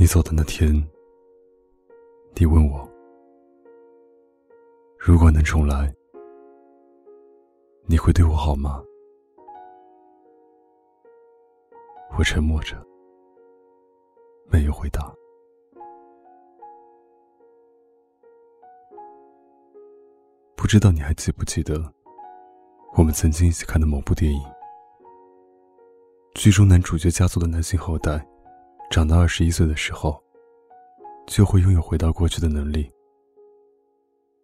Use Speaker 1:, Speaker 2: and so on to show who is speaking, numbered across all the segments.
Speaker 1: 你走的那天，你问我，如果能重来，你会对我好吗？我沉默着，没有回答。不知道你还记不记得，我们曾经一起看的某部电影？剧中男主角家族的男性后代。长到二十一岁的时候，就会拥有回到过去的能力。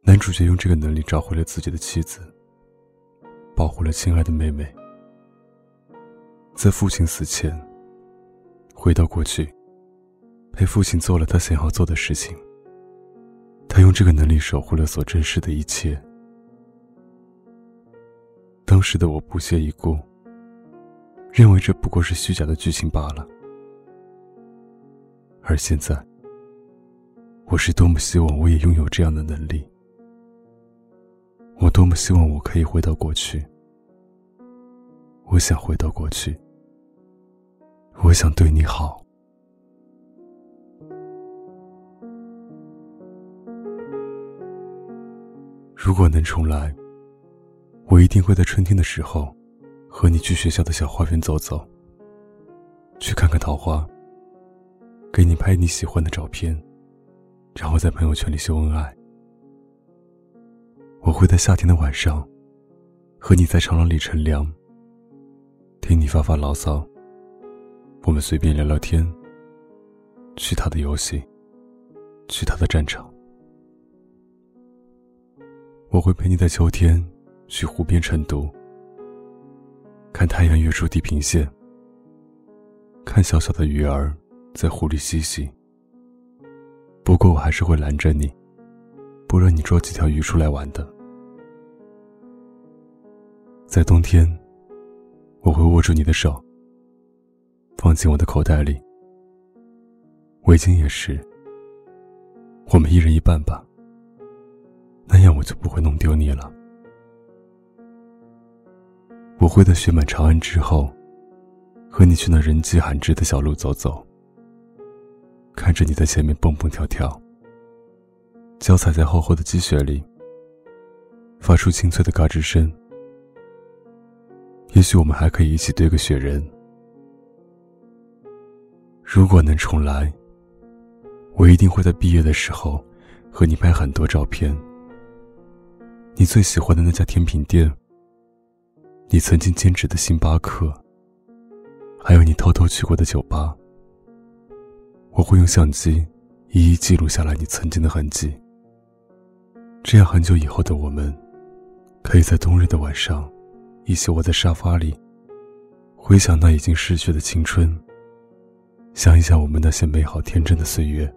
Speaker 1: 男主角用这个能力找回了自己的妻子，保护了亲爱的妹妹。在父亲死前，回到过去，陪父亲做了他想要做的事情。他用这个能力守护了所珍视的一切。当时的我不屑一顾，认为这不过是虚假的剧情罢了。而现在，我是多么希望我也拥有这样的能力！我多么希望我可以回到过去！我想回到过去，我想对你好。如果能重来，我一定会在春天的时候，和你去学校的小花园走走，去看看桃花。给你拍你喜欢的照片，然后在朋友圈里秀恩爱。我会在夏天的晚上，和你在长廊里乘凉，听你发发牢骚。我们随便聊聊天，去他的游戏，去他的战场。我会陪你在秋天去湖边晨读，看太阳跃出地平线，看小小的鱼儿。在湖里嬉戏。不过我还是会拦着你，不让你捉几条鱼出来玩的。在冬天，我会握住你的手，放进我的口袋里。围巾也是。我们一人一半吧，那样我就不会弄丢你了。我会在雪满长安之后，和你去那人迹罕至的小路走走。看着你在前面蹦蹦跳跳，脚踩在厚厚的积雪里，发出清脆的嘎吱声。也许我们还可以一起堆个雪人。如果能重来，我一定会在毕业的时候和你拍很多照片。你最喜欢的那家甜品店，你曾经兼职的星巴克，还有你偷偷去过的酒吧。我会用相机一一记录下来你曾经的痕迹，这样很久以后的我们，可以在冬日的晚上，一起窝在沙发里，回想那已经逝去的青春，想一想我们那些美好天真的岁月。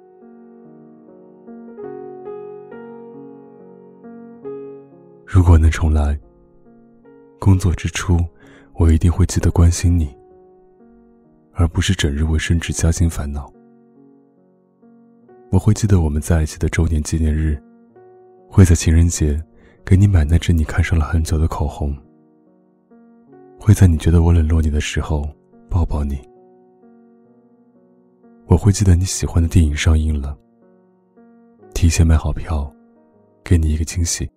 Speaker 1: 如果能重来，工作之初，我一定会记得关心你，而不是整日为升职加薪烦恼。我会记得我们在一起的周年纪念日，会在情人节给你买那支你看上了很久的口红，会在你觉得我冷落你的时候抱抱你。我会记得你喜欢的电影上映了，提前买好票，给你一个惊喜。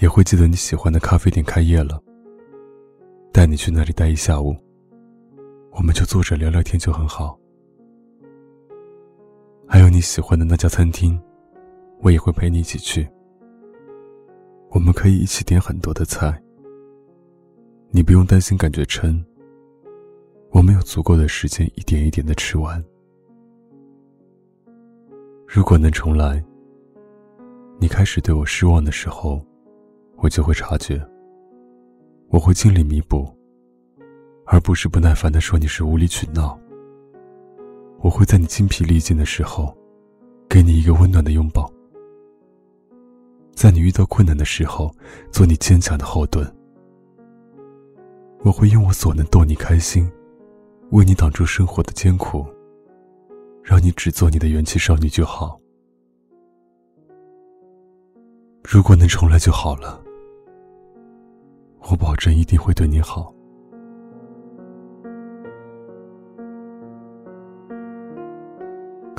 Speaker 1: 也会记得你喜欢的咖啡店开业了，带你去那里待一下午，我们就坐着聊聊天就很好。还有你喜欢的那家餐厅，我也会陪你一起去。我们可以一起点很多的菜，你不用担心感觉撑。我们有足够的时间一点一点的吃完。如果能重来，你开始对我失望的时候，我就会察觉。我会尽力弥补，而不是不耐烦的说你是无理取闹。我会在你精疲力尽的时候，给你一个温暖的拥抱；在你遇到困难的时候，做你坚强的后盾。我会用我所能逗你开心，为你挡住生活的艰苦，让你只做你的元气少女就好。如果能重来就好了，我保证一定会对你好。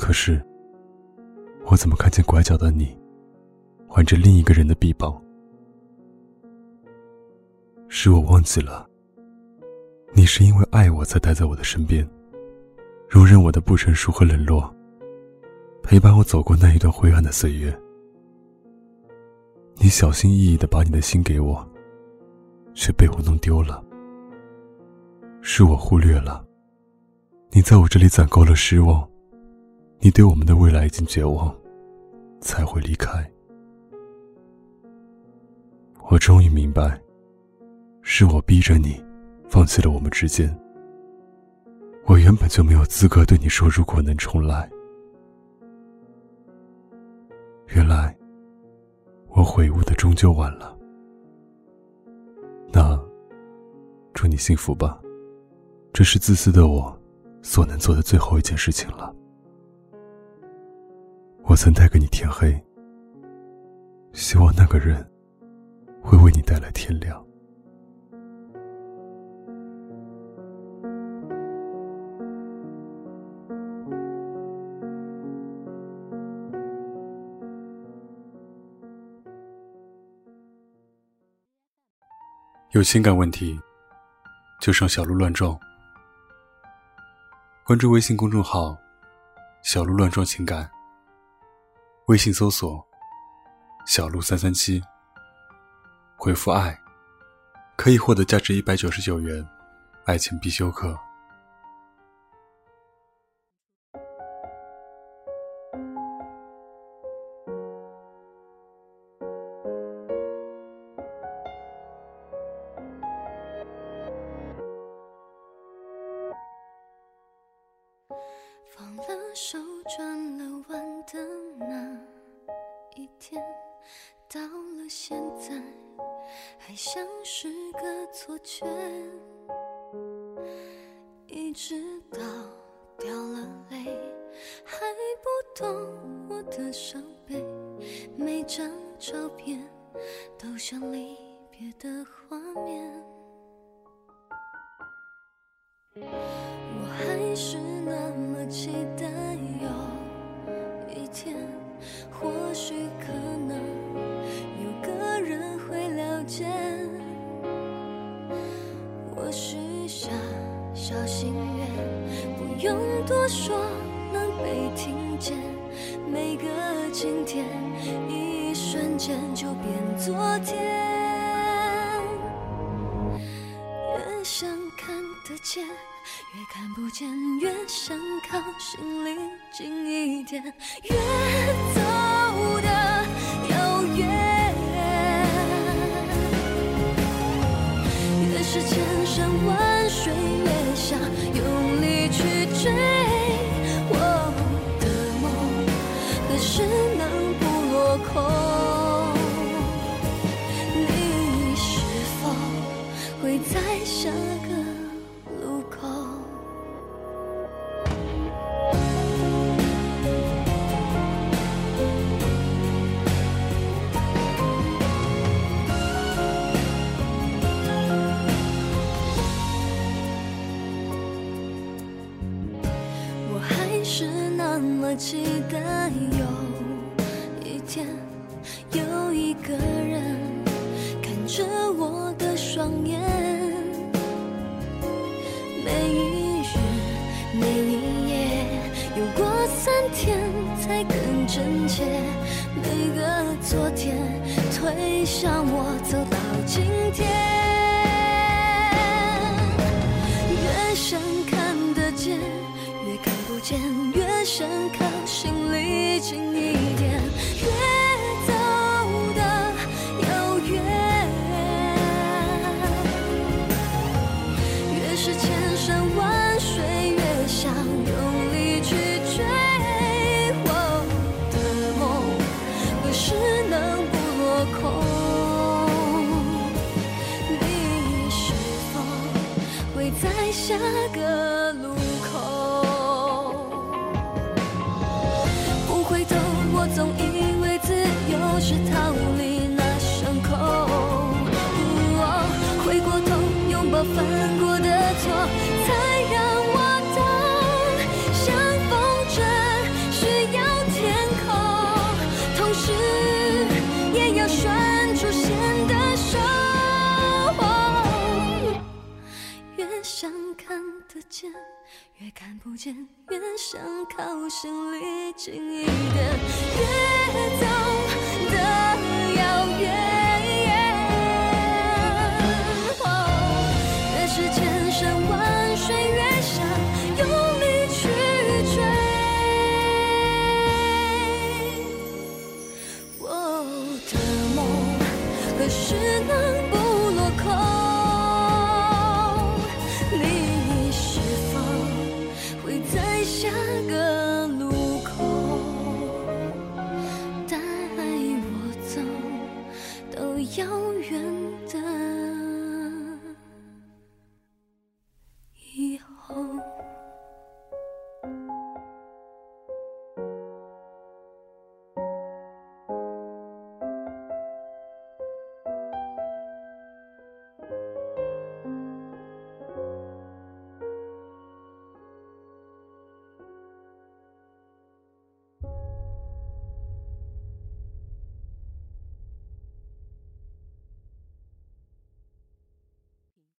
Speaker 1: 可是，我怎么看见拐角的你，挽着另一个人的臂膀？是我忘记了，你是因为爱我才待在我的身边，容忍我的不成熟和冷落，陪伴我走过那一段灰暗的岁月。你小心翼翼的把你的心给我，却被我弄丢了。是我忽略了，你在我这里攒够了失望，你对我们的未来已经绝望，才会离开。我终于明白，是我逼着你，放弃了我们之间。我原本就没有资格对你说，如果能重来。原来。我悔悟的终究晚了，那祝你幸福吧。这是自私的我所能做的最后一件事情了。我曾带给你天黑，希望那个人会为你带来天亮。有情感问题，就上小鹿乱撞。关注微信公众号“小鹿乱撞情感”，微信搜索“小鹿三三七”，回复“爱”，可以获得价值一百九十九元爱情必修课。
Speaker 2: 放了手，转了现在，还像是个错觉。一直到掉了泪，还不懂我的伤悲。每张照片都像离别的画面。我还是那么期待小心愿，不用多说，能被听见。每个今天，一瞬间就变昨天。越想看得见。越看不见，越想靠心里近一点，越期待有一天，有一个人看着我的双眼，每一日每一夜，有过三天才更真切。每个昨天推向我走到今越想看。心里近一点，越走的遥远，越是千山万水，越想用力去追。我的梦何时能不落空？你是否会在下个心里近一点，